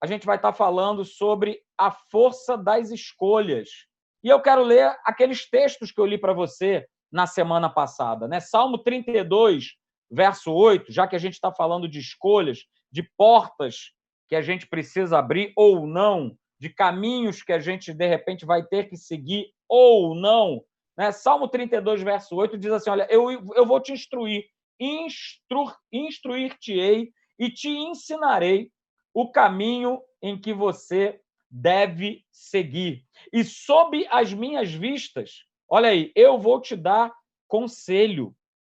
a gente vai estar falando sobre a força das escolhas. E eu quero ler aqueles textos que eu li para você na semana passada, né? Salmo 32, verso 8, já que a gente está falando de escolhas, de portas que a gente precisa abrir ou não, de caminhos que a gente de repente vai ter que seguir ou não. Né? Salmo 32, verso 8 diz assim: Olha, eu, eu vou te instruir, instru, instruir-te-ei e te ensinarei o caminho em que você deve seguir. E sob as minhas vistas, olha aí, eu vou te dar conselho.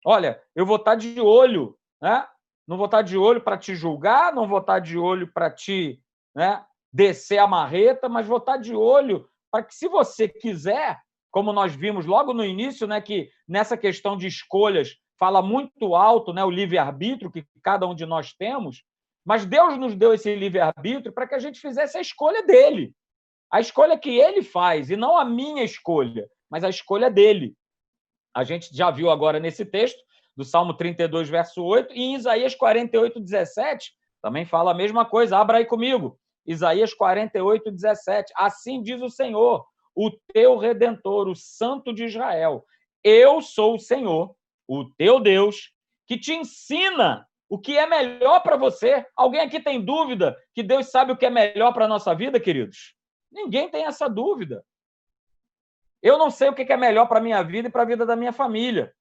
Olha, eu vou estar de olho, né? Não vou estar de olho para te julgar, não vou estar de olho para te né, descer a marreta, mas vou estar de olho para que, se você quiser, como nós vimos logo no início, né, que nessa questão de escolhas fala muito alto né, o livre-arbítrio que cada um de nós temos, mas Deus nos deu esse livre-arbítrio para que a gente fizesse a escolha dele. A escolha que ele faz, e não a minha escolha, mas a escolha dele. A gente já viu agora nesse texto, do Salmo 32, verso 8, e em Isaías 48, 17, também fala a mesma coisa. Abra aí comigo. Isaías 48, 17. Assim diz o Senhor, o teu redentor, o Santo de Israel. Eu sou o Senhor, o teu Deus, que te ensina o que é melhor para você. Alguém aqui tem dúvida que Deus sabe o que é melhor para a nossa vida, queridos? Ninguém tem essa dúvida. Eu não sei o que é melhor para a minha vida e para a vida da minha família.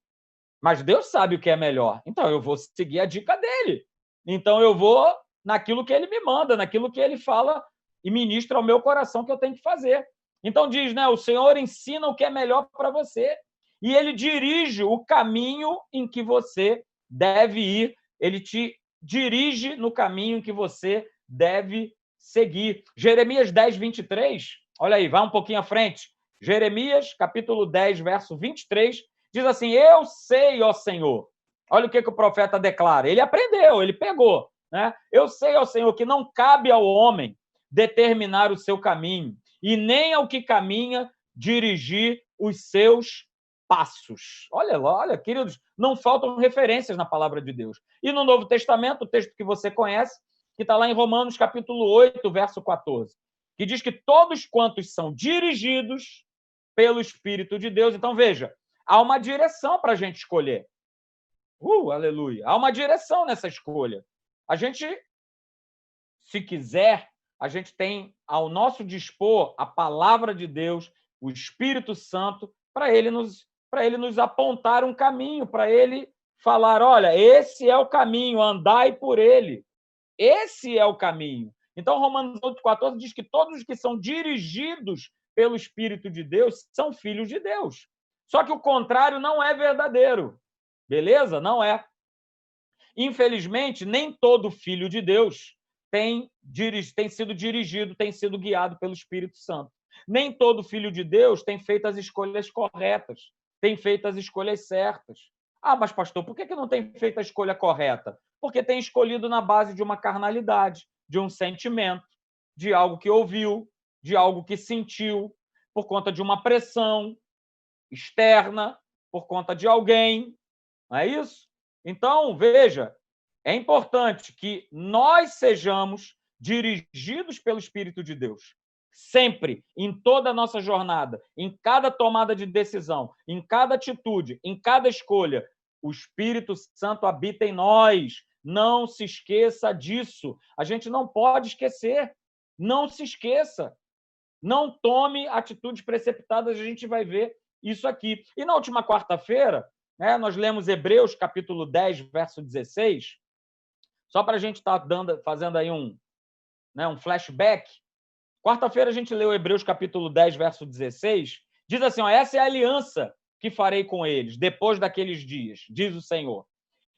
Mas Deus sabe o que é melhor. Então eu vou seguir a dica dele. Então eu vou naquilo que ele me manda, naquilo que ele fala e ministra ao meu coração que eu tenho que fazer. Então diz, né, o Senhor ensina o que é melhor para você e ele dirige o caminho em que você deve ir ele te dirige no caminho que você deve seguir. Jeremias 10, 23, olha aí, vai um pouquinho à frente. Jeremias, capítulo 10, verso 23, diz assim: Eu sei, ó Senhor. Olha o que, que o profeta declara. Ele aprendeu, ele pegou. Né? Eu sei, ó Senhor, que não cabe ao homem determinar o seu caminho, e nem ao que caminha dirigir os seus passos. Olha olha, queridos, não faltam referências na palavra de Deus. E no Novo Testamento, o texto que você conhece, que está lá em Romanos capítulo 8, verso 14, que diz que todos quantos são dirigidos pelo Espírito de Deus. Então, veja, há uma direção para a gente escolher. Uh, aleluia! Há uma direção nessa escolha. A gente, se quiser, a gente tem ao nosso dispor a palavra de Deus, o Espírito Santo, para ele nos para ele nos apontar um caminho, para ele falar: olha, esse é o caminho, andai por ele. Esse é o caminho. Então, Romanos 8,14 diz que todos os que são dirigidos pelo Espírito de Deus são filhos de Deus. Só que o contrário não é verdadeiro. Beleza? Não é. Infelizmente, nem todo filho de Deus tem, tem sido dirigido, tem sido guiado pelo Espírito Santo. Nem todo filho de Deus tem feito as escolhas corretas tem feito as escolhas certas. Ah, mas pastor, por que não tem feito a escolha correta? Porque tem escolhido na base de uma carnalidade, de um sentimento, de algo que ouviu, de algo que sentiu, por conta de uma pressão externa, por conta de alguém. Não é isso? Então, veja, é importante que nós sejamos dirigidos pelo Espírito de Deus sempre, em toda a nossa jornada, em cada tomada de decisão, em cada atitude, em cada escolha, o Espírito Santo habita em nós. Não se esqueça disso. A gente não pode esquecer. Não se esqueça. Não tome atitudes precipitadas, a gente vai ver isso aqui. E na última quarta-feira, né, nós lemos Hebreus capítulo 10, verso 16, só para a gente estar tá dando, fazendo aí um, né, um flashback Quarta-feira a gente leu Hebreus capítulo 10, verso 16. Diz assim: ó, essa é a aliança que farei com eles depois daqueles dias, diz o Senhor.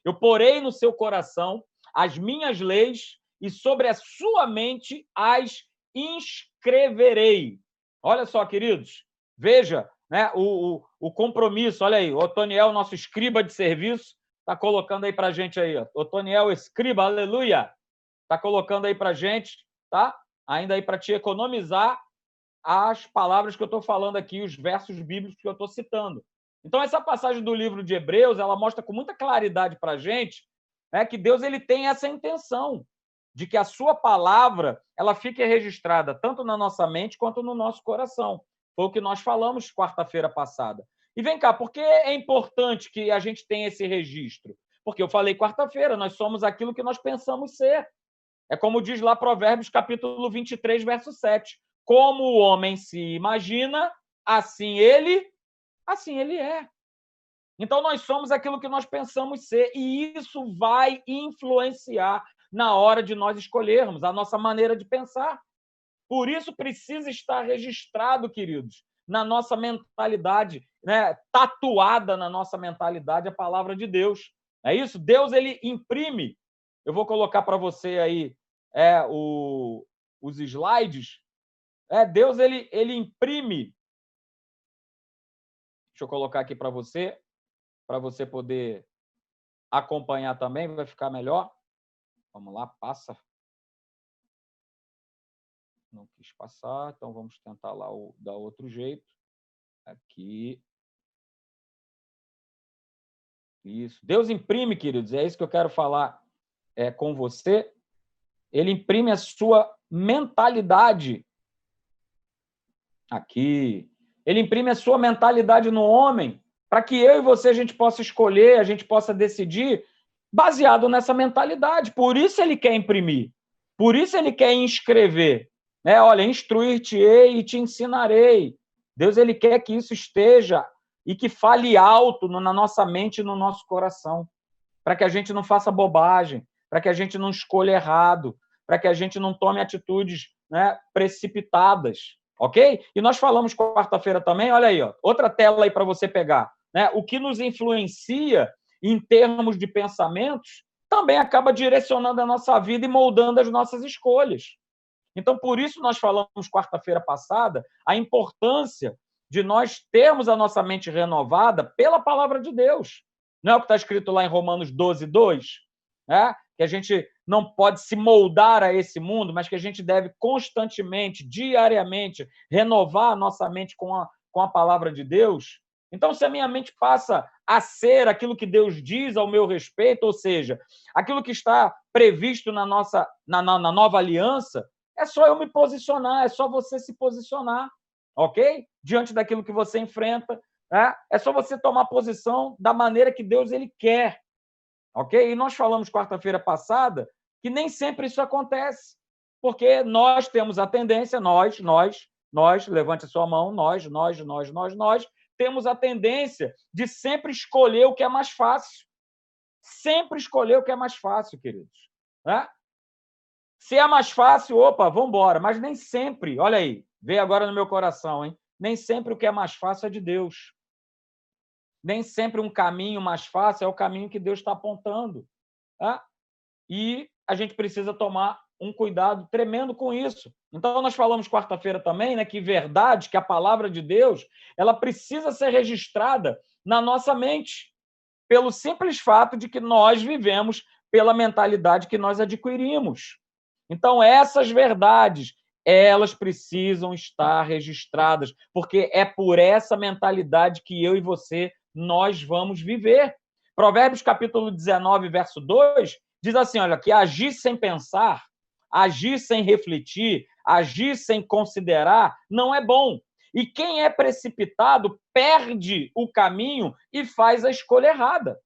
Eu porei no seu coração as minhas leis e sobre a sua mente as inscreverei. Olha só, queridos, veja né, o, o, o compromisso. Olha aí, o Otoniel, nosso escriba de serviço, está colocando aí para gente aí. Otoniel, escriba, aleluia, está colocando aí para gente, tá? Ainda aí para te economizar as palavras que eu estou falando aqui, os versos bíblicos que eu estou citando. Então, essa passagem do livro de Hebreus, ela mostra com muita claridade para a gente né, que Deus ele tem essa intenção de que a sua palavra ela fique registrada tanto na nossa mente quanto no nosso coração. Foi o que nós falamos quarta-feira passada. E vem cá, por que é importante que a gente tenha esse registro? Porque eu falei quarta-feira, nós somos aquilo que nós pensamos ser. É como diz lá Provérbios capítulo 23, verso 7. Como o homem se imagina, assim ele, assim ele é. Então nós somos aquilo que nós pensamos ser e isso vai influenciar na hora de nós escolhermos a nossa maneira de pensar. Por isso precisa estar registrado, queridos, na nossa mentalidade, né, tatuada na nossa mentalidade a palavra de Deus. É isso? Deus ele imprime. Eu vou colocar para você aí é, o, os slides. É, Deus ele, ele imprime. Deixa eu colocar aqui para você, para você poder acompanhar também, vai ficar melhor. Vamos lá, passa. Não quis passar, então vamos tentar lá o, dar outro jeito. Aqui. Isso. Deus imprime, queridos, é isso que eu quero falar é, com você. Ele imprime a sua mentalidade aqui. Ele imprime a sua mentalidade no homem, para que eu e você a gente possa escolher, a gente possa decidir baseado nessa mentalidade. Por isso ele quer imprimir. Por isso ele quer inscrever. Né? Olha, instruir-te-ei e te ensinarei. Deus ele quer que isso esteja e que fale alto na nossa mente e no nosso coração, para que a gente não faça bobagem, para que a gente não escolha errado, para que a gente não tome atitudes né, precipitadas, ok? E nós falamos quarta-feira também, olha aí, ó, outra tela aí para você pegar, né? O que nos influencia em termos de pensamentos também acaba direcionando a nossa vida e moldando as nossas escolhas. Então, por isso nós falamos quarta-feira passada a importância de nós termos a nossa mente renovada pela palavra de Deus. Não é o que está escrito lá em Romanos 12, 2? Né? Que a gente não pode se moldar a esse mundo, mas que a gente deve constantemente, diariamente, renovar a nossa mente com a, com a palavra de Deus. Então, se a minha mente passa a ser aquilo que Deus diz ao meu respeito, ou seja, aquilo que está previsto na nossa na, na, na nova aliança, é só eu me posicionar, é só você se posicionar, ok? Diante daquilo que você enfrenta, né? é só você tomar posição da maneira que Deus ele quer, ok? E nós falamos quarta-feira passada que nem sempre isso acontece, porque nós temos a tendência, nós, nós, nós, levante a sua mão, nós, nós, nós, nós, nós, temos a tendência de sempre escolher o que é mais fácil. Sempre escolher o que é mais fácil, queridos. Né? Se é mais fácil, opa, vamos embora. Mas nem sempre, olha aí, veio agora no meu coração, hein? Nem sempre o que é mais fácil é de Deus. Nem sempre um caminho mais fácil é o caminho que Deus está apontando. Tá? E a gente precisa tomar um cuidado tremendo com isso. Então, nós falamos quarta-feira também né, que verdade, que a palavra de Deus, ela precisa ser registrada na nossa mente, pelo simples fato de que nós vivemos pela mentalidade que nós adquirimos. Então, essas verdades, elas precisam estar registradas, porque é por essa mentalidade que eu e você nós vamos viver. Provérbios capítulo 19, verso 2, diz assim, olha, que agir sem pensar agir sem refletir, agir sem considerar, não é bom. E quem é precipitado perde o caminho e faz a escolha errada.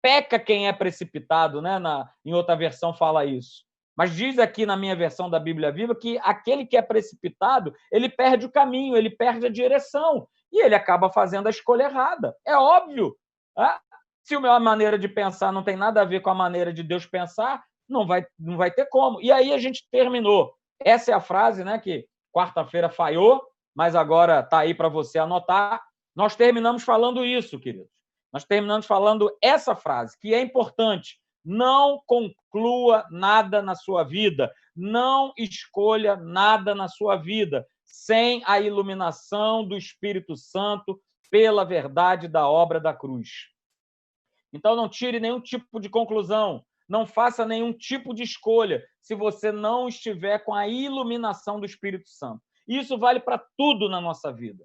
Peca quem é precipitado, né? Na, em outra versão fala isso. Mas diz aqui na minha versão da Bíblia Viva que aquele que é precipitado, ele perde o caminho, ele perde a direção e ele acaba fazendo a escolha errada. É óbvio. Né? Se a minha maneira de pensar não tem nada a ver com a maneira de Deus pensar, não vai, não vai ter como. E aí a gente terminou. Essa é a frase né, que quarta-feira falhou, mas agora está aí para você anotar. Nós terminamos falando isso, queridos. Nós terminamos falando essa frase, que é importante. Não conclua nada na sua vida, não escolha nada na sua vida sem a iluminação do Espírito Santo pela verdade da obra da cruz. Então, não tire nenhum tipo de conclusão, não faça nenhum tipo de escolha se você não estiver com a iluminação do Espírito Santo. Isso vale para tudo na nossa vida.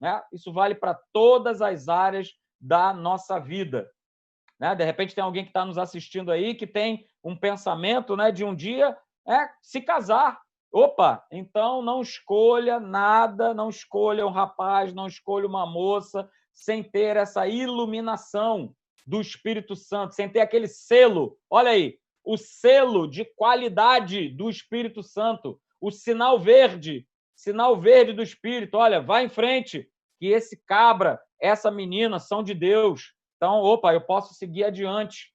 Né? Isso vale para todas as áreas da nossa vida. Né? De repente, tem alguém que está nos assistindo aí que tem um pensamento né, de um dia é, se casar. Opa, então não escolha nada, não escolha um rapaz, não escolha uma moça sem ter essa iluminação do Espírito Santo, sem ter aquele selo. Olha aí, o selo de qualidade do Espírito Santo, o sinal verde, sinal verde do Espírito. Olha, vai em frente, que esse cabra, essa menina são de Deus. Então, opa, eu posso seguir adiante.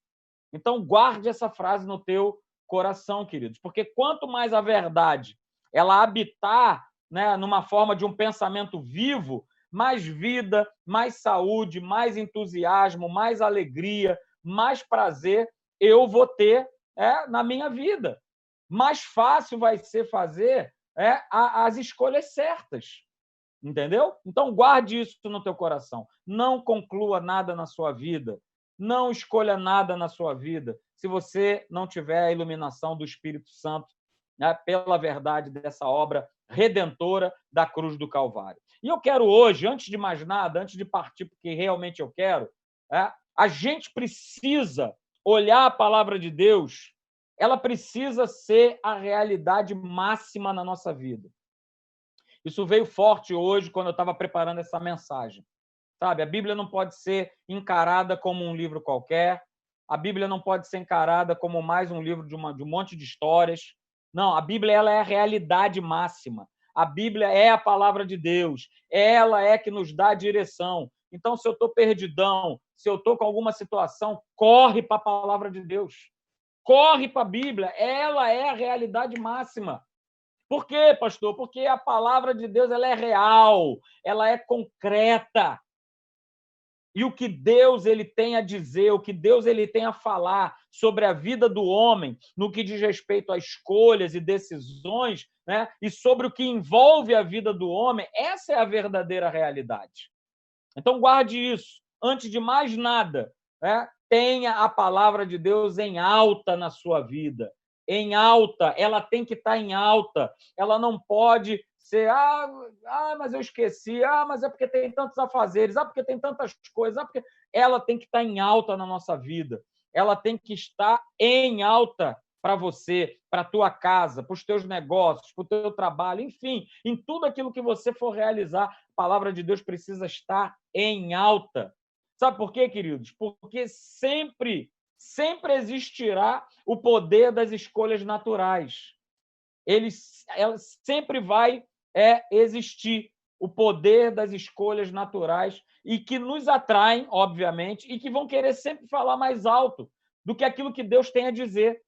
Então, guarde essa frase no teu coração, queridos, porque quanto mais a verdade ela habitar né, numa forma de um pensamento vivo, mais vida, mais saúde, mais entusiasmo, mais alegria, mais prazer eu vou ter é, na minha vida. Mais fácil vai ser fazer é, as escolhas certas. Entendeu? Então guarde isso no teu coração. Não conclua nada na sua vida. Não escolha nada na sua vida se você não tiver a iluminação do Espírito Santo né, pela verdade dessa obra redentora da cruz do Calvário. E eu quero hoje, antes de mais nada, antes de partir, porque realmente eu quero, é, a gente precisa olhar a palavra de Deus, ela precisa ser a realidade máxima na nossa vida. Isso veio forte hoje quando eu estava preparando essa mensagem. Sabe, a Bíblia não pode ser encarada como um livro qualquer, a Bíblia não pode ser encarada como mais um livro de, uma, de um monte de histórias. Não, a Bíblia ela é a realidade máxima. A Bíblia é a palavra de Deus. Ela é que nos dá a direção. Então, se eu estou perdidão, se eu estou com alguma situação, corre para a palavra de Deus. Corre para a Bíblia. Ela é a realidade máxima. Por quê, pastor? Porque a palavra de Deus ela é real, ela é concreta. E o que Deus ele tem a dizer, o que Deus ele tem a falar sobre a vida do homem, no que diz respeito a escolhas e decisões, né? e sobre o que envolve a vida do homem, essa é a verdadeira realidade. Então, guarde isso. Antes de mais nada, né? tenha a palavra de Deus em alta na sua vida em alta, ela tem que estar em alta, ela não pode ser, ah, ah, mas eu esqueci, ah, mas é porque tem tantos afazeres, ah, porque tem tantas coisas, ah, porque ela tem que estar em alta na nossa vida, ela tem que estar em alta para você, para a tua casa, para os teus negócios, para o teu trabalho, enfim, em tudo aquilo que você for realizar, a palavra de Deus precisa estar em alta. Sabe por quê, queridos? Porque sempre sempre existirá o poder das escolhas naturais. Ele, ela sempre vai é, existir o poder das escolhas naturais e que nos atraem, obviamente, e que vão querer sempre falar mais alto do que aquilo que Deus tem a dizer.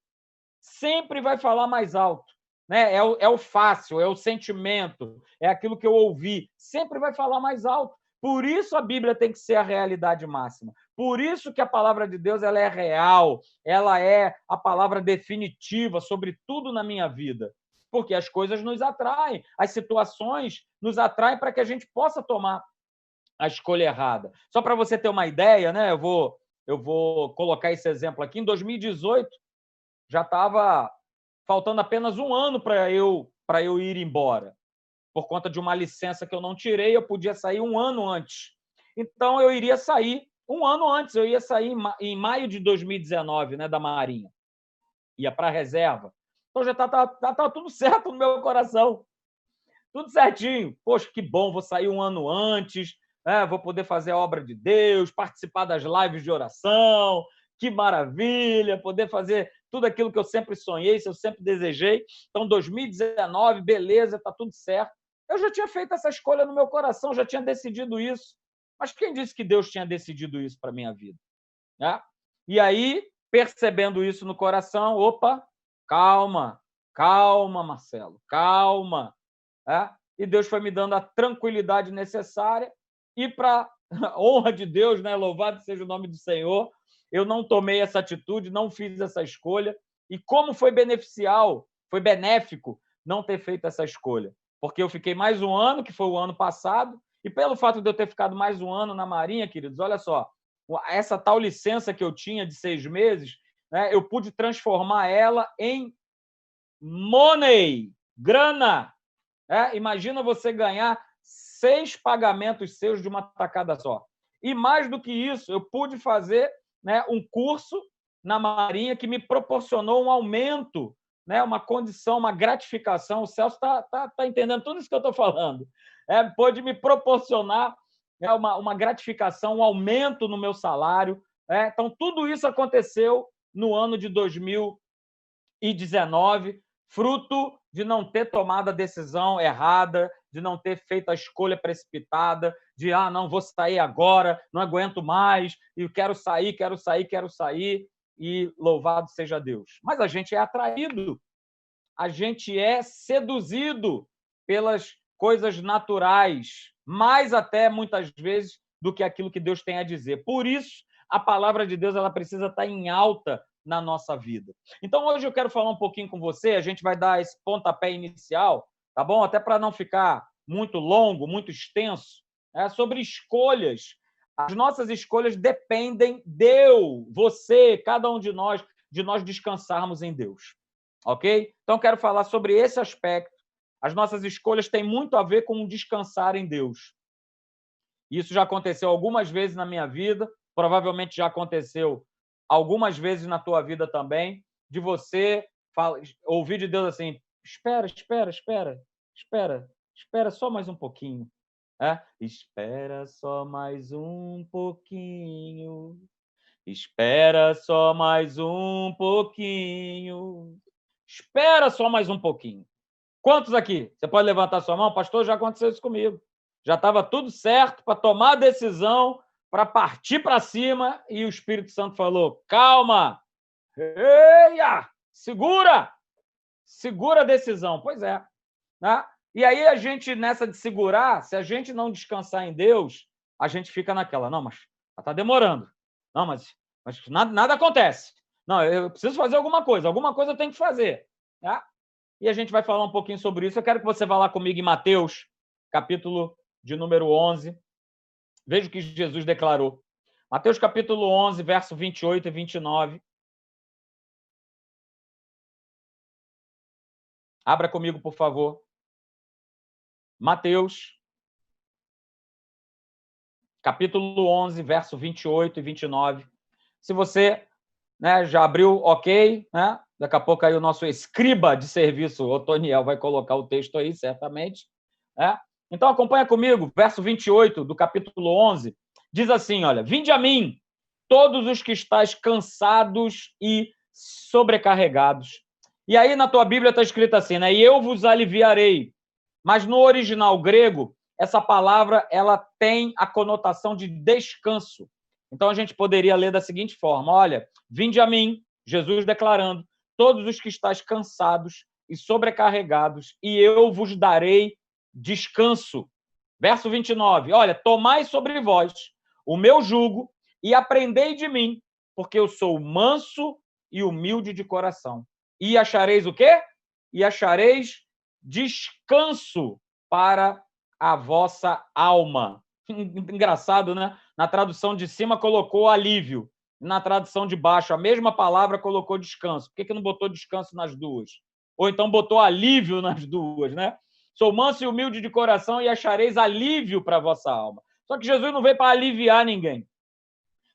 Sempre vai falar mais alto. Né? É, o, é o fácil, é o sentimento, é aquilo que eu ouvi. Sempre vai falar mais alto. Por isso a Bíblia tem que ser a realidade máxima. Por isso que a palavra de Deus ela é real, ela é a palavra definitiva sobre tudo na minha vida. Porque as coisas nos atraem, as situações nos atraem para que a gente possa tomar a escolha errada. Só para você ter uma ideia, né? Eu vou eu vou colocar esse exemplo aqui. Em 2018 já estava faltando apenas um ano para eu para eu ir embora por conta de uma licença que eu não tirei, eu podia sair um ano antes. Então, eu iria sair um ano antes, eu ia sair em maio de 2019, né, da Marinha. Ia para a reserva. Então, já estava tá, tá, tá, tudo certo no meu coração. Tudo certinho. Poxa, que bom, vou sair um ano antes, né, vou poder fazer a obra de Deus, participar das lives de oração, que maravilha, poder fazer tudo aquilo que eu sempre sonhei, que eu sempre desejei. Então, 2019, beleza, está tudo certo. Eu já tinha feito essa escolha no meu coração, já tinha decidido isso. Mas quem disse que Deus tinha decidido isso para minha vida? Né? E aí, percebendo isso no coração, opa, calma, calma, Marcelo, calma. É? E Deus foi me dando a tranquilidade necessária. E para honra de Deus, né? louvado seja o nome do Senhor, eu não tomei essa atitude, não fiz essa escolha. E como foi beneficial, foi benéfico não ter feito essa escolha porque eu fiquei mais um ano, que foi o ano passado, e pelo fato de eu ter ficado mais um ano na Marinha, queridos, olha só, essa tal licença que eu tinha de seis meses, né, eu pude transformar ela em money, grana. É? Imagina você ganhar seis pagamentos seus de uma tacada só. E mais do que isso, eu pude fazer né, um curso na Marinha que me proporcionou um aumento, né, uma condição, uma gratificação. O Celso está tá, tá entendendo tudo isso que eu estou falando. É, pôde me proporcionar é, uma, uma gratificação, um aumento no meu salário. É, então, tudo isso aconteceu no ano de 2019, fruto de não ter tomado a decisão errada, de não ter feito a escolha precipitada, de ah, não vou sair agora, não aguento mais, e quero sair, quero sair, quero sair, e louvado seja Deus. Mas a gente é atraído, a gente é seduzido pelas coisas naturais, mais até muitas vezes do que aquilo que Deus tem a dizer. Por isso, a palavra de Deus ela precisa estar em alta na nossa vida. Então, hoje eu quero falar um pouquinho com você, a gente vai dar esse pontapé inicial, tá bom? Até para não ficar muito longo, muito extenso, é sobre escolhas. As nossas escolhas dependem de você, cada um de nós, de nós descansarmos em Deus. Ok? Então, quero falar sobre esse aspecto. As nossas escolhas têm muito a ver com descansar em Deus. Isso já aconteceu algumas vezes na minha vida, provavelmente já aconteceu algumas vezes na tua vida também, de você ouvir de Deus assim: espera, espera, espera, espera, espera só mais um pouquinho. Espera só mais um pouquinho. Espera só mais um pouquinho. Espera só mais um pouquinho. Quantos aqui? Você pode levantar sua mão? Pastor, já aconteceu isso comigo. Já estava tudo certo para tomar a decisão para partir para cima e o Espírito Santo falou: calma, eia, segura, segura a decisão. Pois é. Né? E aí a gente, nessa de segurar, se a gente não descansar em Deus, a gente fica naquela, não, mas está demorando. Não, mas, mas nada, nada acontece. Não, eu preciso fazer alguma coisa, alguma coisa eu tenho que fazer. Né? E a gente vai falar um pouquinho sobre isso. Eu quero que você vá lá comigo em Mateus, capítulo de número 11, Veja o que Jesus declarou. Mateus capítulo 11, verso 28 e 29. Abra comigo, por favor. Mateus, capítulo 11, verso 28 e 29. Se você né, já abriu, ok, né? Daqui a pouco aí o nosso escriba de serviço, Otoniel, vai colocar o texto aí, certamente. Né? Então acompanha comigo, verso 28 do capítulo 11, diz assim, olha: "Vinde a mim, todos os que estáis cansados e sobrecarregados". E aí na tua Bíblia está escrito assim, né? "E eu vos aliviarei". Mas no original grego, essa palavra ela tem a conotação de descanso. Então a gente poderia ler da seguinte forma: olha, vinde a mim, Jesus declarando, todos os que estáis cansados e sobrecarregados, e eu vos darei descanso. Verso 29. Olha, tomai sobre vós o meu jugo e aprendei de mim, porque eu sou manso e humilde de coração. E achareis o quê? E achareis descanso para a vossa alma. Engraçado, né? Na tradução de cima colocou alívio, na tradução de baixo a mesma palavra colocou descanso. Por que, que não botou descanso nas duas? Ou então botou alívio nas duas, né? Sou manso e humilde de coração e achareis alívio para a vossa alma. Só que Jesus não veio para aliviar ninguém.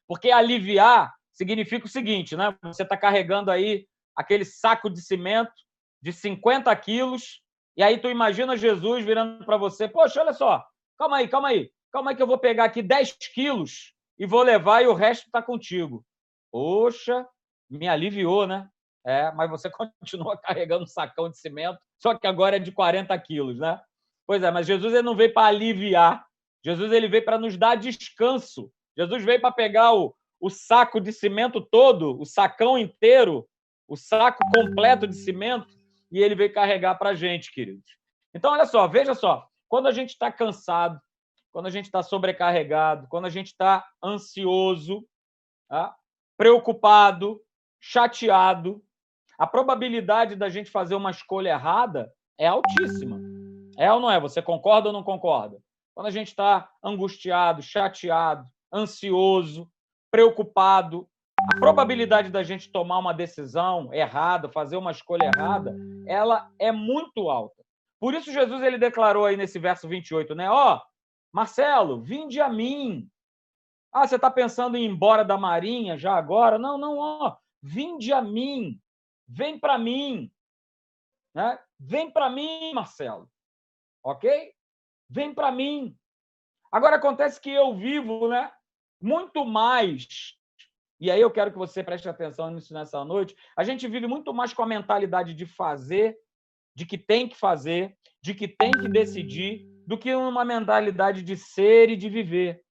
Porque aliviar significa o seguinte, né? Você está carregando aí aquele saco de cimento de 50 quilos, e aí tu imagina Jesus virando para você, poxa, olha só, calma aí, calma aí, calma aí que eu vou pegar aqui 10 quilos e vou levar e o resto está contigo. Poxa, me aliviou, né? É, mas você continua carregando um sacão de cimento, só que agora é de 40 quilos, né? Pois é, mas Jesus ele não veio para aliviar. Jesus ele veio para nos dar descanso. Jesus veio para pegar o, o saco de cimento todo, o sacão inteiro, o saco completo de cimento, e ele veio carregar para a gente, queridos. Então, olha só, veja só. Quando a gente está cansado, quando a gente está sobrecarregado, quando a gente está ansioso, tá? preocupado, chateado, a probabilidade da gente fazer uma escolha errada é altíssima. É ou não é? Você concorda ou não concorda? Quando a gente está angustiado, chateado, ansioso, preocupado, a probabilidade da gente tomar uma decisão errada, fazer uma escolha errada, ela é muito alta. Por isso Jesus ele declarou aí nesse verso 28, né? Ó, oh, Marcelo, vinde a mim. Ah, você está pensando em ir embora da Marinha já agora? Não, não, ó. Vinde a mim, vem para mim. Né? Vem para mim, Marcelo. Ok? Vem para mim. Agora acontece que eu vivo né, muito mais e aí eu quero que você preste atenção nisso nessa noite. A gente vive muito mais com a mentalidade de fazer, de que tem que fazer, de que tem que decidir, do que uma mentalidade de ser e de viver.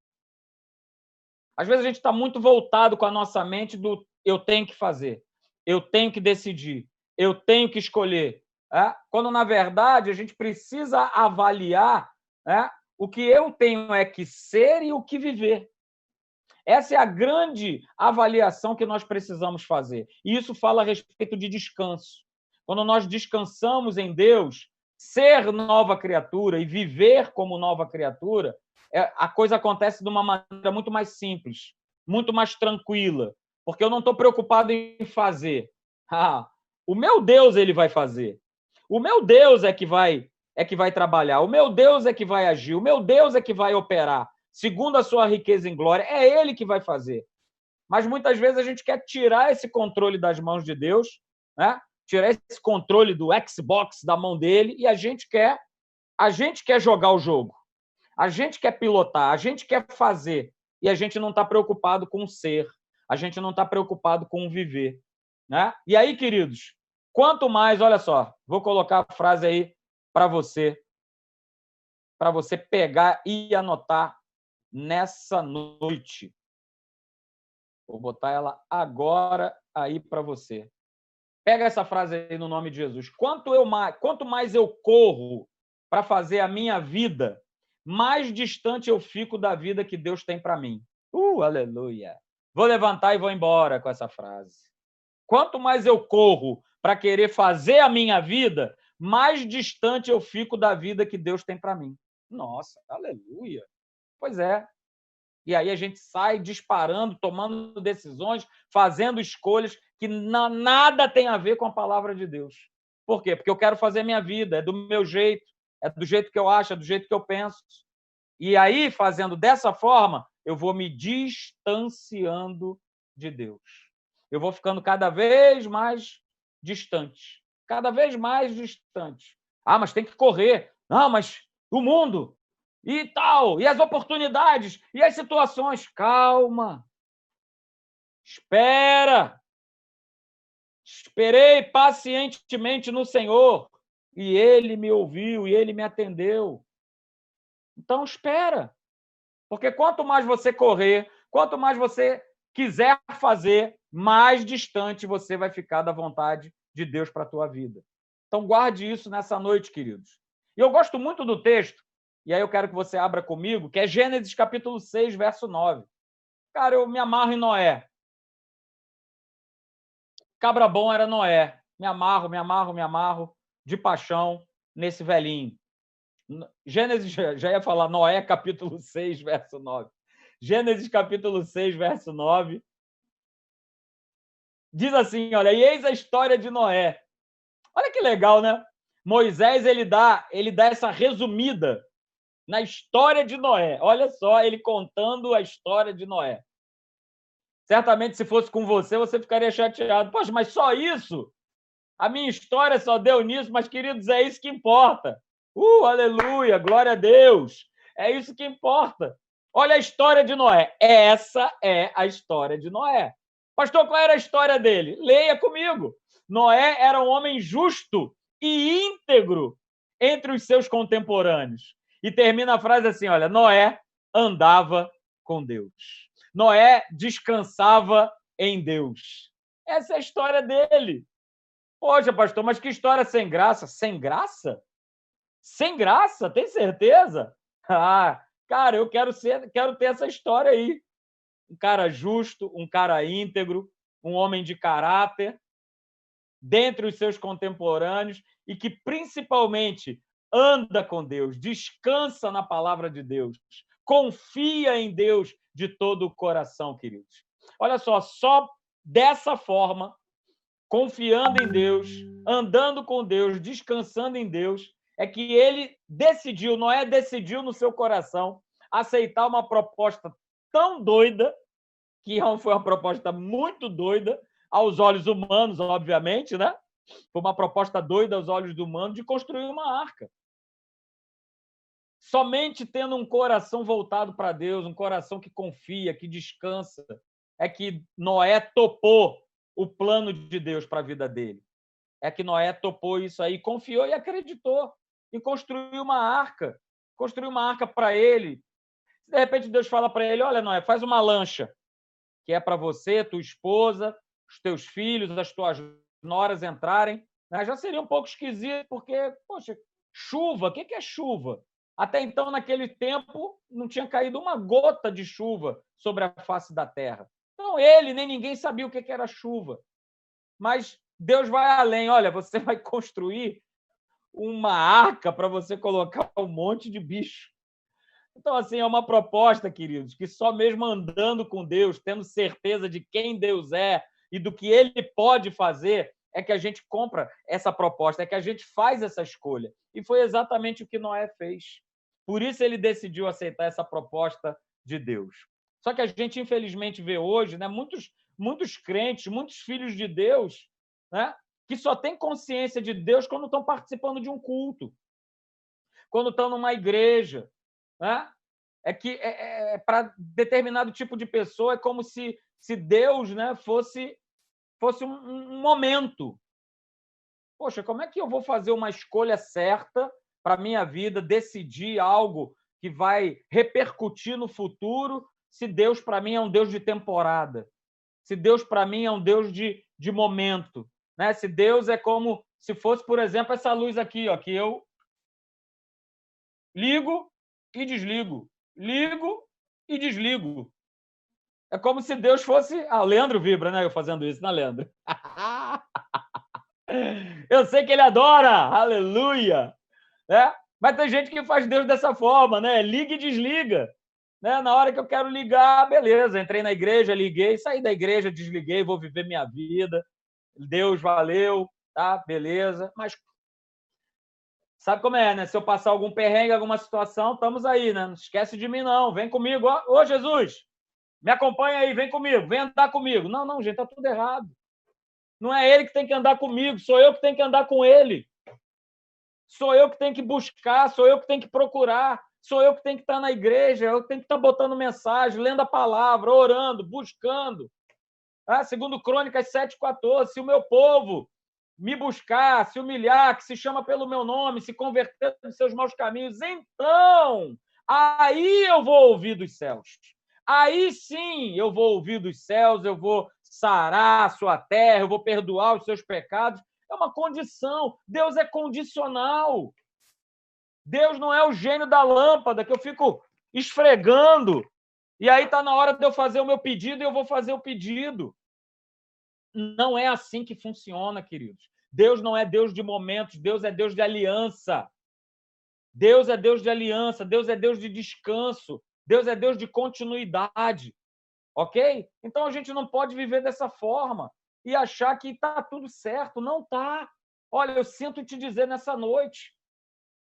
Às vezes a gente está muito voltado com a nossa mente do eu tenho que fazer, eu tenho que decidir, eu tenho que escolher. É? Quando, na verdade, a gente precisa avaliar é? o que eu tenho é que ser e o que viver. Essa é a grande avaliação que nós precisamos fazer. E isso fala a respeito de descanso. Quando nós descansamos em Deus, ser nova criatura e viver como nova criatura, é, a coisa acontece de uma maneira muito mais simples, muito mais tranquila, porque eu não estou preocupado em fazer. Ah, o meu Deus ele vai fazer. O meu Deus é que vai é que vai trabalhar. O meu Deus é que vai agir. O meu Deus é que vai operar segundo a sua riqueza em glória, é Ele que vai fazer. Mas muitas vezes a gente quer tirar esse controle das mãos de Deus, né? tirar esse controle do Xbox da mão dele e a gente quer a gente quer jogar o jogo, a gente quer pilotar, a gente quer fazer e a gente não está preocupado com ser, a gente não está preocupado com viver, né? E aí, queridos, quanto mais, olha só, vou colocar a frase aí para você, para você pegar e anotar nessa noite. Vou botar ela agora aí para você. Pega essa frase aí no nome de Jesus. Quanto, eu mais, quanto mais eu corro para fazer a minha vida, mais distante eu fico da vida que Deus tem para mim. Uh, aleluia. Vou levantar e vou embora com essa frase. Quanto mais eu corro para querer fazer a minha vida, mais distante eu fico da vida que Deus tem para mim. Nossa, aleluia. Pois é. E aí a gente sai disparando, tomando decisões, fazendo escolhas que nada tem a ver com a palavra de Deus. Por quê? Porque eu quero fazer minha vida, é do meu jeito, é do jeito que eu acho, é do jeito que eu penso. E aí, fazendo dessa forma, eu vou me distanciando de Deus. Eu vou ficando cada vez mais distante, cada vez mais distante. Ah, mas tem que correr. Não, mas o mundo, e tal, e as oportunidades, e as situações. Calma. Espera. Esperei pacientemente no Senhor, e ele me ouviu, e ele me atendeu. Então, espera. Porque quanto mais você correr, quanto mais você quiser fazer, mais distante você vai ficar da vontade de Deus para a tua vida. Então, guarde isso nessa noite, queridos. E eu gosto muito do texto e aí eu quero que você abra comigo, que é Gênesis capítulo 6, verso 9. Cara, eu me amarro em Noé. Cabra bom era Noé. Me amarro, me amarro, me amarro de paixão nesse velhinho. Gênesis, já ia falar Noé, capítulo 6, verso 9. Gênesis, capítulo 6, verso 9. Diz assim, olha, e eis a história de Noé. Olha que legal, né? Moisés ele dá, ele dá essa resumida na história de Noé. Olha só, ele contando a história de Noé. Certamente, se fosse com você, você ficaria chateado. Poxa, mas só isso? A minha história só deu nisso, mas, queridos, é isso que importa. Uh, aleluia, glória a Deus. É isso que importa. Olha a história de Noé. Essa é a história de Noé. Pastor, qual era a história dele? Leia comigo. Noé era um homem justo e íntegro entre os seus contemporâneos. E termina a frase assim: olha, Noé andava com Deus. Noé descansava em Deus. Essa é a história dele. Poxa, pastor, mas que história sem graça? Sem graça? Sem graça? Tem certeza? Ah, cara, eu quero ser, quero ter essa história aí. Um cara justo, um cara íntegro, um homem de caráter, dentre os seus contemporâneos e que principalmente anda com Deus, descansa na palavra de Deus, confia em Deus de todo o coração, queridos. Olha só, só dessa forma, confiando em Deus, andando com Deus, descansando em Deus, é que ele decidiu, Noé decidiu no seu coração aceitar uma proposta tão doida, que foi uma proposta muito doida, aos olhos humanos, obviamente, né? Foi uma proposta doida aos olhos do humano de construir uma arca. Somente tendo um coração voltado para Deus, um coração que confia, que descansa, é que Noé topou o plano de Deus para a vida dele. É que Noé topou isso aí, confiou e acreditou e construiu uma arca. Construiu uma arca para ele. De repente Deus fala para ele: Olha, Noé, faz uma lancha, que é para você, tua esposa, os teus filhos, as tuas noras entrarem, né? já seria um pouco esquisito, porque, poxa, chuva, o que é chuva? Até então, naquele tempo, não tinha caído uma gota de chuva sobre a face da terra. Então, ele nem ninguém sabia o que era chuva. Mas Deus vai além. Olha, você vai construir uma arca para você colocar um monte de bicho. Então, assim, é uma proposta, queridos, que só mesmo andando com Deus, tendo certeza de quem Deus é e do que ele pode fazer, é que a gente compra essa proposta, é que a gente faz essa escolha. E foi exatamente o que Noé fez. Por isso ele decidiu aceitar essa proposta de Deus. Só que a gente, infelizmente, vê hoje né, muitos, muitos crentes, muitos filhos de Deus, né, que só têm consciência de Deus quando estão participando de um culto, quando estão numa igreja. Né? É que é, é, é para determinado tipo de pessoa é como se, se Deus né, fosse, fosse um, um momento. Poxa, como é que eu vou fazer uma escolha certa para a minha vida, decidir algo que vai repercutir no futuro se Deus para mim é um Deus de temporada, se Deus para mim é um Deus de, de momento, né? Se Deus é como se fosse, por exemplo, essa luz aqui, ó, que eu ligo e desligo, ligo e desligo. É como se Deus fosse. Ah, o Leandro vibra, né? Eu fazendo isso, né, Leandro? eu sei que ele adora, aleluia! Né? Mas tem gente que faz Deus dessa forma, né? Liga e desliga. Né? Na hora que eu quero ligar, beleza, entrei na igreja, liguei, saí da igreja, desliguei, vou viver minha vida. Deus valeu, tá? Beleza. Mas sabe como é, né? Se eu passar algum perrengue, alguma situação, estamos aí, né? Não esquece de mim, não. Vem comigo. Ô, Jesus, me acompanha aí, vem comigo, vem andar comigo. Não, não, gente, tá tudo errado. Não é ele que tem que andar comigo, sou eu que tenho que andar com ele. Sou eu que tenho que buscar, sou eu que tenho que procurar sou eu que tenho que estar na igreja, eu tenho que estar botando mensagem, lendo a palavra, orando, buscando. Ah, segundo Crônicas 7,14, se o meu povo me buscar, se humilhar, que se chama pelo meu nome, se converter dos seus maus caminhos, então aí eu vou ouvir dos céus. Aí sim eu vou ouvir dos céus, eu vou sarar a sua terra, eu vou perdoar os seus pecados. É uma condição. Deus é condicional. Deus não é o gênio da lâmpada que eu fico esfregando e aí está na hora de eu fazer o meu pedido e eu vou fazer o pedido. Não é assim que funciona, queridos. Deus não é Deus de momentos, Deus é Deus de aliança. Deus é Deus de aliança, Deus é Deus de descanso, Deus é Deus de continuidade. Ok? Então a gente não pode viver dessa forma e achar que está tudo certo. Não está. Olha, eu sinto te dizer nessa noite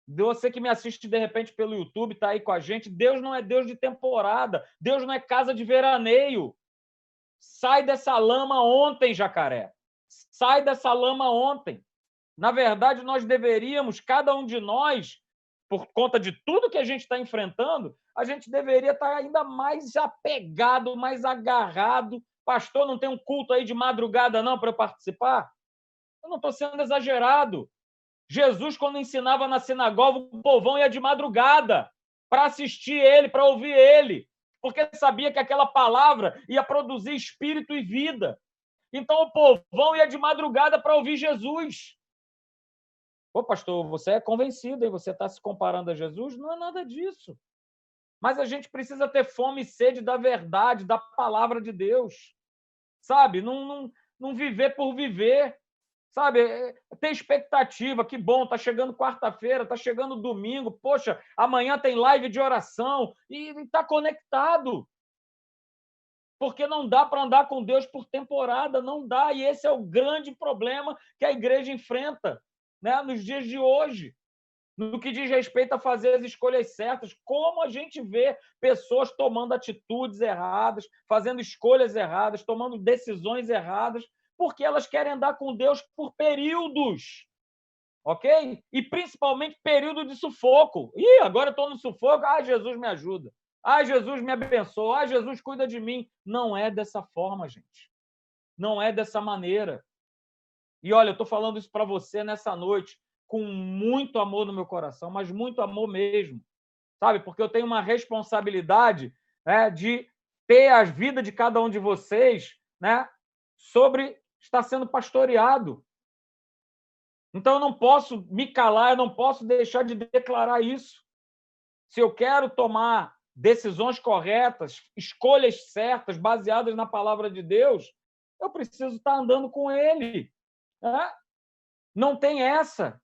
você que me assiste de repente pelo YouTube, está aí com a gente. Deus não é Deus de temporada. Deus não é casa de veraneio. Sai dessa lama ontem, jacaré. Sai dessa lama ontem. Na verdade, nós deveríamos, cada um de nós, por conta de tudo que a gente está enfrentando, a gente deveria estar tá ainda mais apegado, mais agarrado. Pastor, não tem um culto aí de madrugada, não, para eu participar? Eu não estou sendo exagerado. Jesus, quando ensinava na sinagoga, o povão ia de madrugada para assistir ele, para ouvir ele, porque sabia que aquela palavra ia produzir espírito e vida. Então o povão ia de madrugada para ouvir Jesus. Ô, pastor, você é convencido, e você está se comparando a Jesus? Não é nada disso. Mas a gente precisa ter fome e sede da verdade, da palavra de Deus. Sabe? Não, não, não viver por viver. Sabe, é, tem expectativa, que bom, tá chegando quarta-feira, tá chegando domingo, poxa, amanhã tem live de oração e está conectado. Porque não dá para andar com Deus por temporada, não dá, e esse é o grande problema que a igreja enfrenta, né, nos dias de hoje. No que diz respeito a fazer as escolhas certas, como a gente vê pessoas tomando atitudes erradas, fazendo escolhas erradas, tomando decisões erradas, Porque elas querem andar com Deus por períodos. Ok? E principalmente período de sufoco. Ih, agora estou no sufoco. Ah, Jesus me ajuda. Ah, Jesus me abençoa. Ah, Jesus cuida de mim. Não é dessa forma, gente. Não é dessa maneira. E olha, eu estou falando isso para você nessa noite com muito amor no meu coração, mas muito amor mesmo. Sabe? Porque eu tenho uma responsabilidade né, de ter a vida de cada um de vocês né, sobre estar sendo pastoreado. Então eu não posso me calar, eu não posso deixar de declarar isso. Se eu quero tomar decisões corretas, escolhas certas, baseadas na palavra de Deus, eu preciso estar andando com Ele. Né? Não tem essa.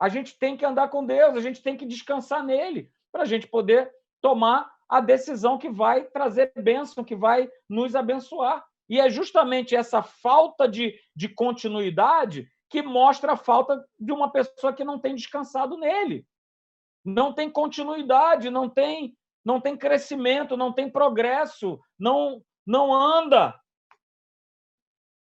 A gente tem que andar com Deus, a gente tem que descansar nele, para a gente poder tomar a decisão que vai trazer bênção, que vai nos abençoar. E é justamente essa falta de, de continuidade que mostra a falta de uma pessoa que não tem descansado nele. Não tem continuidade, não tem, não tem crescimento, não tem progresso, não, não anda.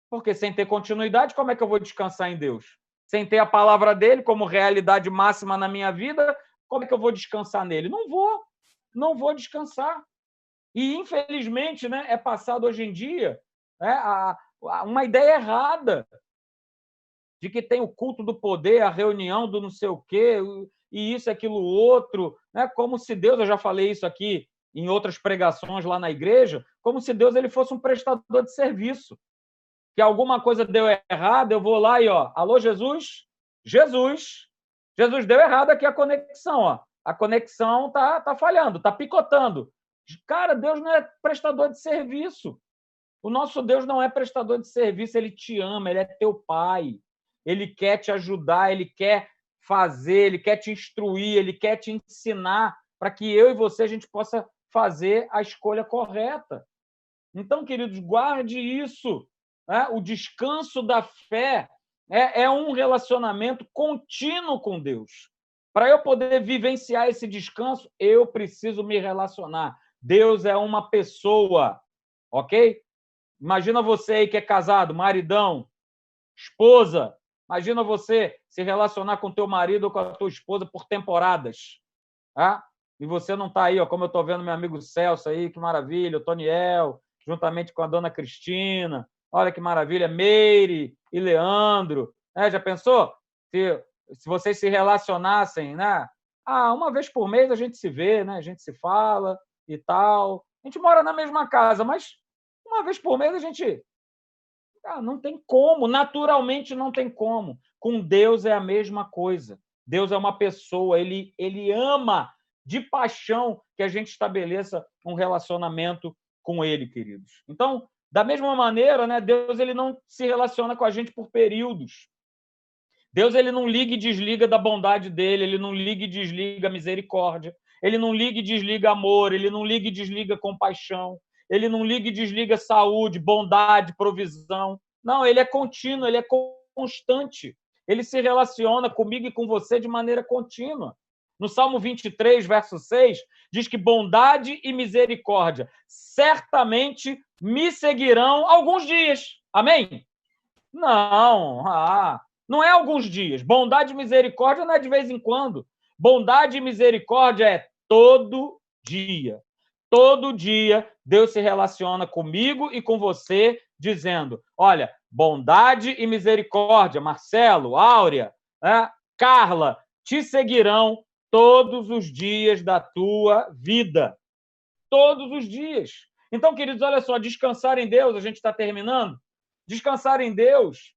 Porque sem ter continuidade, como é que eu vou descansar em Deus? Sem ter a palavra dele como realidade máxima na minha vida, como é que eu vou descansar nele? Não vou não vou descansar. E, infelizmente, né, é passado hoje em dia né, a, a, uma ideia errada de que tem o culto do poder, a reunião do não sei o quê, e isso, aquilo, outro, né, como se Deus, eu já falei isso aqui em outras pregações lá na igreja, como se Deus ele fosse um prestador de serviço. Que alguma coisa deu errado, eu vou lá e, ó, alô, Jesus? Jesus. Jesus deu errado aqui a conexão, ó a conexão tá, tá falhando, tá picotando. Cara, Deus não é prestador de serviço. O nosso Deus não é prestador de serviço, ele te ama, ele é teu pai. Ele quer te ajudar, ele quer fazer, ele quer te instruir, ele quer te ensinar para que eu e você a gente possa fazer a escolha correta. Então, queridos, guarde isso. Né? O descanso da fé é, é um relacionamento contínuo com Deus. Para eu poder vivenciar esse descanso, eu preciso me relacionar. Deus é uma pessoa, ok? Imagina você aí que é casado, maridão, esposa. Imagina você se relacionar com teu marido ou com a tua esposa por temporadas. Tá? E você não está aí, ó, como eu estou vendo meu amigo Celso aí, que maravilha, o Toniel, juntamente com a dona Cristina. Olha que maravilha, Meire e Leandro. É, já pensou? Se se vocês se relacionassem, né? Ah, uma vez por mês a gente se vê, né? A gente se fala e tal. A gente mora na mesma casa, mas uma vez por mês a gente. Ah, não tem como, naturalmente não tem como. Com Deus é a mesma coisa. Deus é uma pessoa, ele, ele ama de paixão que a gente estabeleça um relacionamento com ele, queridos. Então, da mesma maneira, né, Deus ele não se relaciona com a gente por períodos. Deus ele não liga e desliga da bondade dele, ele não liga e desliga misericórdia, ele não liga e desliga amor, ele não liga e desliga compaixão, ele não liga e desliga saúde, bondade, provisão. Não, ele é contínuo, ele é constante. Ele se relaciona comigo e com você de maneira contínua. No Salmo 23, verso 6, diz que bondade e misericórdia certamente me seguirão alguns dias. Amém? Não, ah, não é alguns dias. Bondade e misericórdia não é de vez em quando. Bondade e misericórdia é todo dia. Todo dia Deus se relaciona comigo e com você, dizendo: olha, bondade e misericórdia, Marcelo, Áurea, né? Carla, te seguirão todos os dias da tua vida. Todos os dias. Então, queridos, olha só, descansar em Deus, a gente está terminando. Descansar em Deus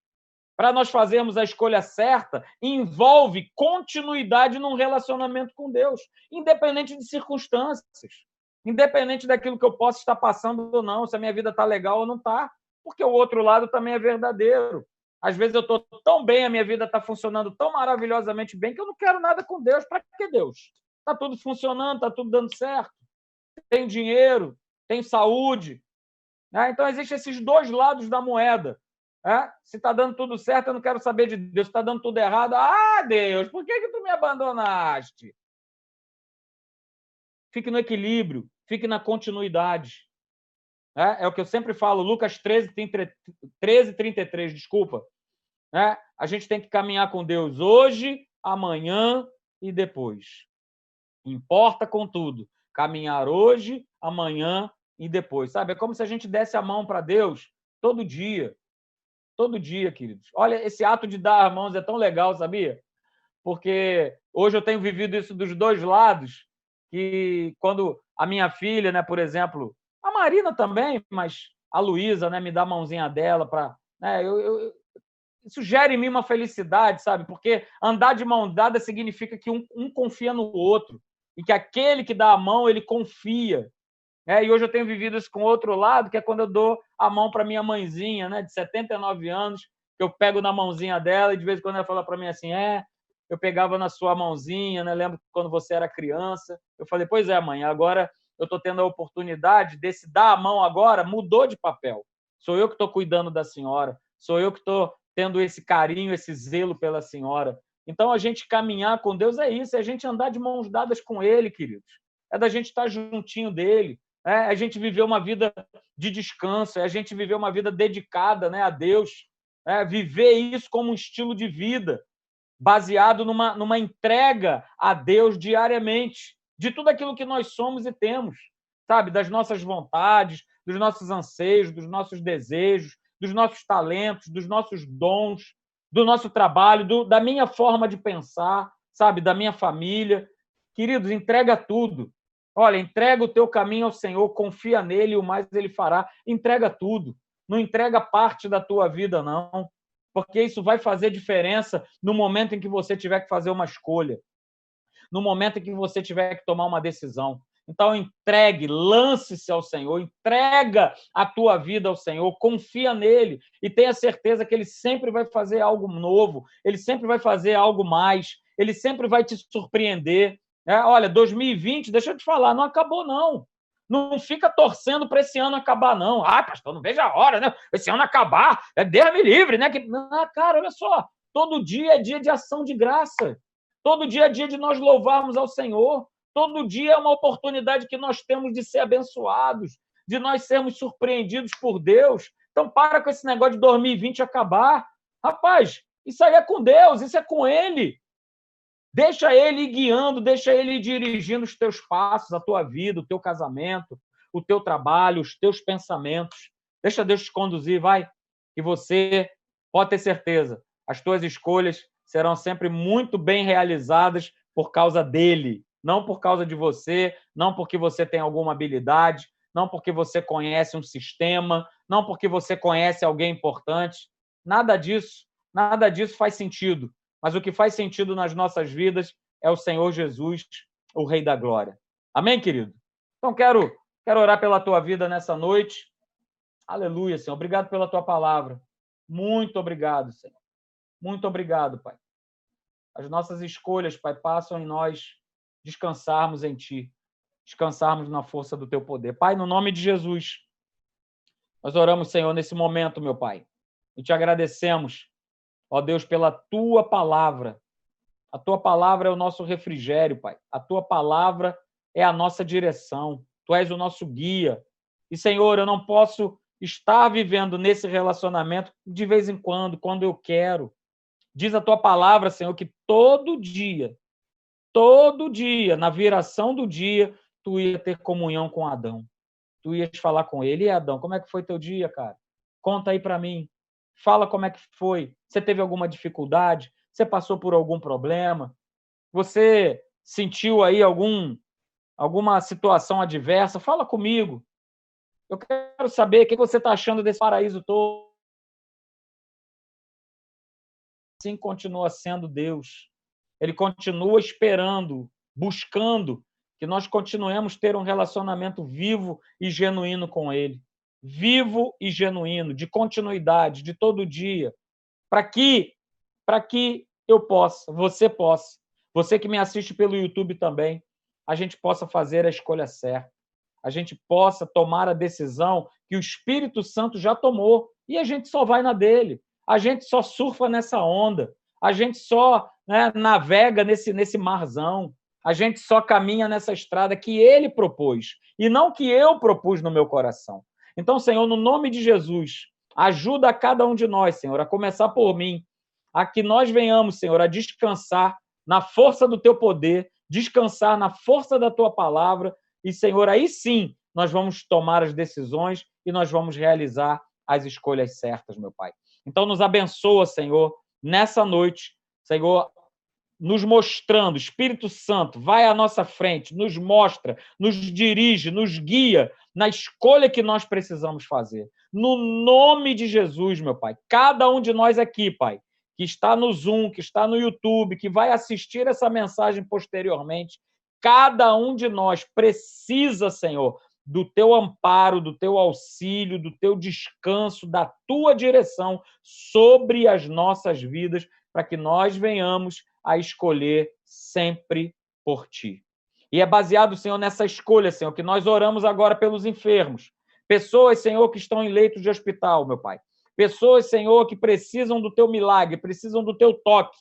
para nós fazermos a escolha certa, envolve continuidade num relacionamento com Deus, independente de circunstâncias, independente daquilo que eu possa estar passando ou não, se a minha vida está legal ou não está, porque o outro lado também é verdadeiro. Às vezes eu estou tão bem, a minha vida está funcionando tão maravilhosamente bem que eu não quero nada com Deus. Para que Deus? Está tudo funcionando, está tudo dando certo. Tenho dinheiro, tenho saúde. Né? Então, existem esses dois lados da moeda. É? Se está dando tudo certo, eu não quero saber de Deus. Se está dando tudo errado, ah, Deus, por que, que tu me abandonaste? Fique no equilíbrio, fique na continuidade. É, é o que eu sempre falo, Lucas 13, 13 33, desculpa. É, a gente tem que caminhar com Deus hoje, amanhã e depois. Importa, contudo, caminhar hoje, amanhã e depois. Sabe? É como se a gente desse a mão para Deus todo dia. Todo dia, queridos. Olha, esse ato de dar as mãos é tão legal, sabia? Porque hoje eu tenho vivido isso dos dois lados, que quando a minha filha, né, por exemplo, a Marina também, mas a Luísa, né, me dá a mãozinha dela para, né, eu, eu, isso gera em mim uma felicidade, sabe? Porque andar de mão dada significa que um, um confia no outro e que aquele que dá a mão ele confia. É, e hoje eu tenho vivido isso com outro lado, que é quando eu dou a mão para minha mãezinha, né, de 79 anos, que eu pego na mãozinha dela e de vez em quando ela fala para mim assim: é, eu pegava na sua mãozinha, né? Lembro quando você era criança. Eu falei: pois é, mãe, agora eu estou tendo a oportunidade desse dar a mão agora, mudou de papel. Sou eu que estou cuidando da senhora, sou eu que estou tendo esse carinho, esse zelo pela senhora. Então, a gente caminhar com Deus é isso, é a gente andar de mãos dadas com Ele, queridos. É da gente estar juntinho dele, é a gente viver uma vida de descanso, é a gente viver uma vida dedicada né, a Deus, é viver isso como um estilo de vida, baseado numa, numa entrega a Deus diariamente, de tudo aquilo que nós somos e temos, sabe? Das nossas vontades, dos nossos anseios, dos nossos desejos, dos nossos talentos, dos nossos dons, do nosso trabalho, do, da minha forma de pensar, sabe, da minha família. Queridos, entrega tudo. Olha, entrega o teu caminho ao Senhor, confia nele o mais ele fará. Entrega tudo. Não entrega parte da tua vida, não. Porque isso vai fazer diferença no momento em que você tiver que fazer uma escolha. No momento em que você tiver que tomar uma decisão. Então, entregue, lance-se ao Senhor, entrega a tua vida ao Senhor, confia nele e tenha certeza que ele sempre vai fazer algo novo, ele sempre vai fazer algo mais, ele sempre vai te surpreender. É, olha, 2020, deixa eu te falar, não acabou, não. Não fica torcendo para esse ano acabar, não. Ah, pastor, não veja a hora, né? Esse ano acabar, é Deus me livre, né? Que... Ah, cara, olha só, todo dia é dia de ação de graça. Todo dia é dia de nós louvarmos ao Senhor. Todo dia é uma oportunidade que nós temos de ser abençoados, de nós sermos surpreendidos por Deus. Então, para com esse negócio de 2020 acabar. Rapaz, isso aí é com Deus, isso é com Ele. Deixa Ele guiando, deixa Ele dirigindo os teus passos, a tua vida, o teu casamento, o teu trabalho, os teus pensamentos. Deixa Deus te conduzir, vai. E você pode ter certeza, as tuas escolhas serão sempre muito bem realizadas por causa dele não por causa de você, não porque você tem alguma habilidade, não porque você conhece um sistema, não porque você conhece alguém importante. Nada disso, nada disso faz sentido. Mas o que faz sentido nas nossas vidas é o Senhor Jesus, o Rei da Glória. Amém, querido? Então quero quero orar pela tua vida nessa noite. Aleluia, Senhor. Obrigado pela tua palavra. Muito obrigado, Senhor. Muito obrigado, Pai. As nossas escolhas, Pai, passam em nós descansarmos em Ti, descansarmos na força do Teu poder. Pai, no nome de Jesus, nós oramos, Senhor, nesse momento, meu Pai, e te agradecemos, ó Deus, pela Tua palavra. A Tua palavra é o nosso refrigério, Pai. A Tua palavra é a nossa direção. Tu és o nosso guia. E, Senhor, eu não posso estar vivendo nesse relacionamento de vez em quando, quando eu quero. Diz a tua palavra, Senhor, que todo dia todo dia, na viração do dia, tu ia ter comunhão com Adão. Tu ias falar com ele. E Adão, como é que foi teu dia, cara? Conta aí para mim. Fala como é que foi. Você teve alguma dificuldade? Você passou por algum problema? Você sentiu aí algum alguma situação adversa? Fala comigo. Eu quero saber o que você está achando desse paraíso todo. Assim continua sendo Deus ele continua esperando, buscando que nós continuemos ter um relacionamento vivo e genuíno com ele. Vivo e genuíno, de continuidade, de todo dia, para que para que eu possa, você possa, você que me assiste pelo YouTube também, a gente possa fazer a escolha certa. A gente possa tomar a decisão que o Espírito Santo já tomou e a gente só vai na dele. A gente só surfa nessa onda. A gente só né, navega nesse, nesse marzão, a gente só caminha nessa estrada que ele propôs e não que eu propus no meu coração. Então, Senhor, no nome de Jesus, ajuda a cada um de nós, Senhor, a começar por mim, a que nós venhamos, Senhor, a descansar na força do teu poder, descansar na força da tua palavra, e, Senhor, aí sim nós vamos tomar as decisões e nós vamos realizar as escolhas certas, meu Pai. Então, nos abençoa, Senhor, nessa noite, Senhor, nos mostrando, Espírito Santo, vai à nossa frente, nos mostra, nos dirige, nos guia na escolha que nós precisamos fazer. No nome de Jesus, meu Pai, cada um de nós aqui, Pai, que está no Zoom, que está no YouTube, que vai assistir essa mensagem posteriormente, cada um de nós precisa, Senhor, do teu amparo, do teu auxílio, do teu descanso, da tua direção sobre as nossas vidas, para que nós venhamos a escolher sempre por ti. E é baseado, Senhor, nessa escolha, Senhor, que nós oramos agora pelos enfermos. Pessoas, Senhor, que estão em leitos de hospital, meu Pai. Pessoas, Senhor, que precisam do teu milagre, precisam do teu toque.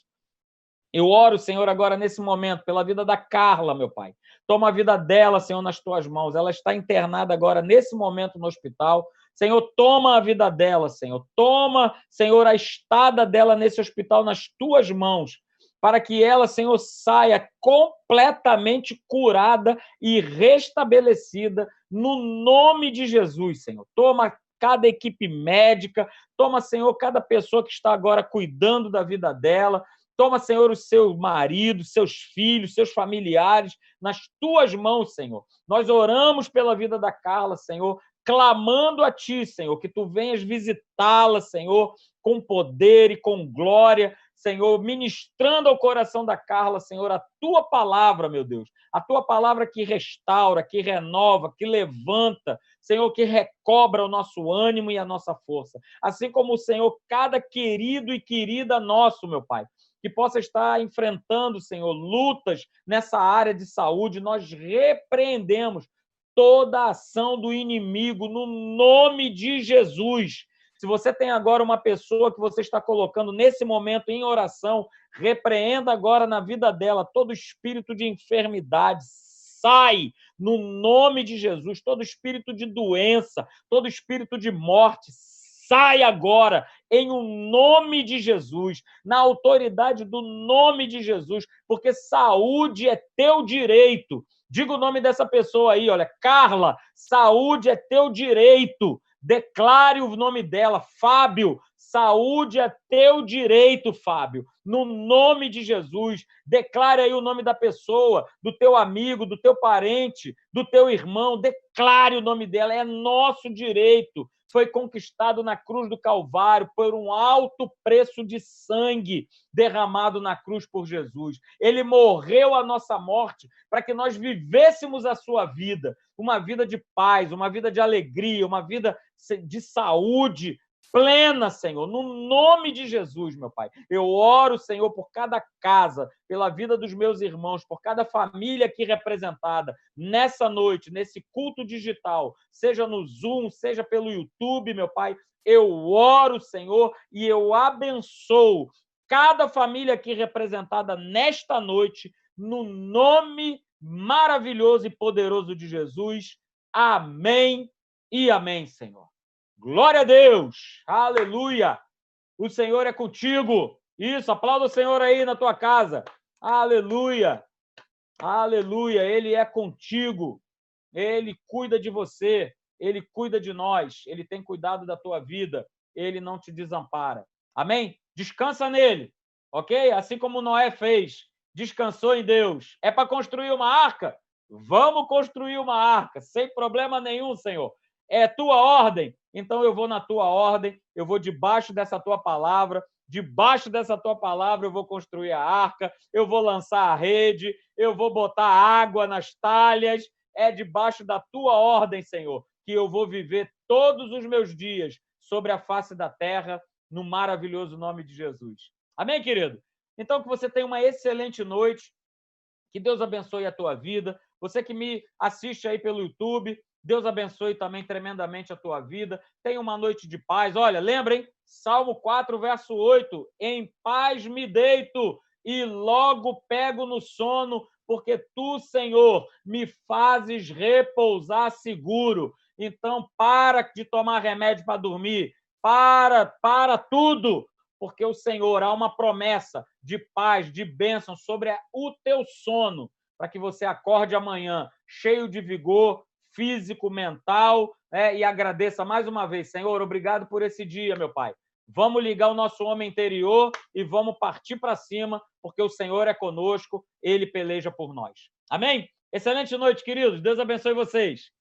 Eu oro, Senhor, agora nesse momento, pela vida da Carla, meu Pai. Toma a vida dela, Senhor, nas tuas mãos. Ela está internada agora, nesse momento, no hospital. Senhor, toma a vida dela, Senhor. Toma, Senhor, a estada dela nesse hospital nas tuas mãos. Para que ela, Senhor, saia completamente curada e restabelecida no nome de Jesus, Senhor. Toma cada equipe médica, toma, Senhor, cada pessoa que está agora cuidando da vida dela. Toma, Senhor, o seu marido, seus filhos, seus familiares nas tuas mãos, Senhor. Nós oramos pela vida da Carla, Senhor, clamando a ti, Senhor, que tu venhas visitá-la, Senhor, com poder e com glória, Senhor, ministrando ao coração da Carla, Senhor, a tua palavra, meu Deus, a tua palavra que restaura, que renova, que levanta, Senhor, que recobra o nosso ânimo e a nossa força. Assim como o Senhor, cada querido e querida nosso, meu Pai, que possa estar enfrentando, Senhor, lutas nessa área de saúde, nós repreendemos toda a ação do inimigo no nome de Jesus. Se você tem agora uma pessoa que você está colocando nesse momento em oração, repreenda agora na vida dela todo espírito de enfermidade. Sai no nome de Jesus, todo espírito de doença, todo espírito de morte, sai agora em um nome de Jesus, na autoridade do nome de Jesus, porque saúde é teu direito. Diga o nome dessa pessoa aí, olha, Carla, saúde é teu direito. Declare o nome dela, Fábio. Saúde é teu direito, Fábio. No nome de Jesus, declare aí o nome da pessoa, do teu amigo, do teu parente, do teu irmão. Declare o nome dela, é nosso direito. Foi conquistado na cruz do Calvário por um alto preço de sangue derramado na cruz por Jesus. Ele morreu a nossa morte para que nós vivêssemos a sua vida, uma vida de paz, uma vida de alegria, uma vida de saúde plena, Senhor, no nome de Jesus, meu Pai. Eu oro, Senhor, por cada casa, pela vida dos meus irmãos, por cada família aqui representada nessa noite, nesse culto digital, seja no Zoom, seja pelo YouTube, meu Pai. Eu oro, Senhor, e eu abençoo cada família aqui representada nesta noite, no nome maravilhoso e poderoso de Jesus. Amém e amém, Senhor. Glória a Deus! Aleluia! O Senhor é contigo. Isso, aplauda o Senhor aí na tua casa. Aleluia! Aleluia! Ele é contigo. Ele cuida de você. Ele cuida de nós. Ele tem cuidado da tua vida. Ele não te desampara. Amém? Descansa nele. Ok? Assim como Noé fez. Descansou em Deus. É para construir uma arca? Vamos construir uma arca, sem problema nenhum, Senhor. É tua ordem, então eu vou na tua ordem, eu vou debaixo dessa tua palavra, debaixo dessa tua palavra eu vou construir a arca, eu vou lançar a rede, eu vou botar água nas talhas. É debaixo da tua ordem, Senhor, que eu vou viver todos os meus dias sobre a face da terra, no maravilhoso nome de Jesus. Amém, querido? Então, que você tenha uma excelente noite, que Deus abençoe a tua vida. Você que me assiste aí pelo YouTube, Deus abençoe também tremendamente a tua vida. Tenha uma noite de paz. Olha, lembrem, Salmo 4, verso 8: Em paz me deito e logo pego no sono, porque tu, Senhor, me fazes repousar seguro. Então, para de tomar remédio para dormir, para, para tudo, porque o Senhor há uma promessa de paz, de bênção sobre o teu sono, para que você acorde amanhã cheio de vigor físico, mental, né? e agradeça mais uma vez, Senhor, obrigado por esse dia, meu Pai. Vamos ligar o nosso homem interior e vamos partir para cima, porque o Senhor é conosco, ele peleja por nós. Amém? Excelente noite, queridos. Deus abençoe vocês.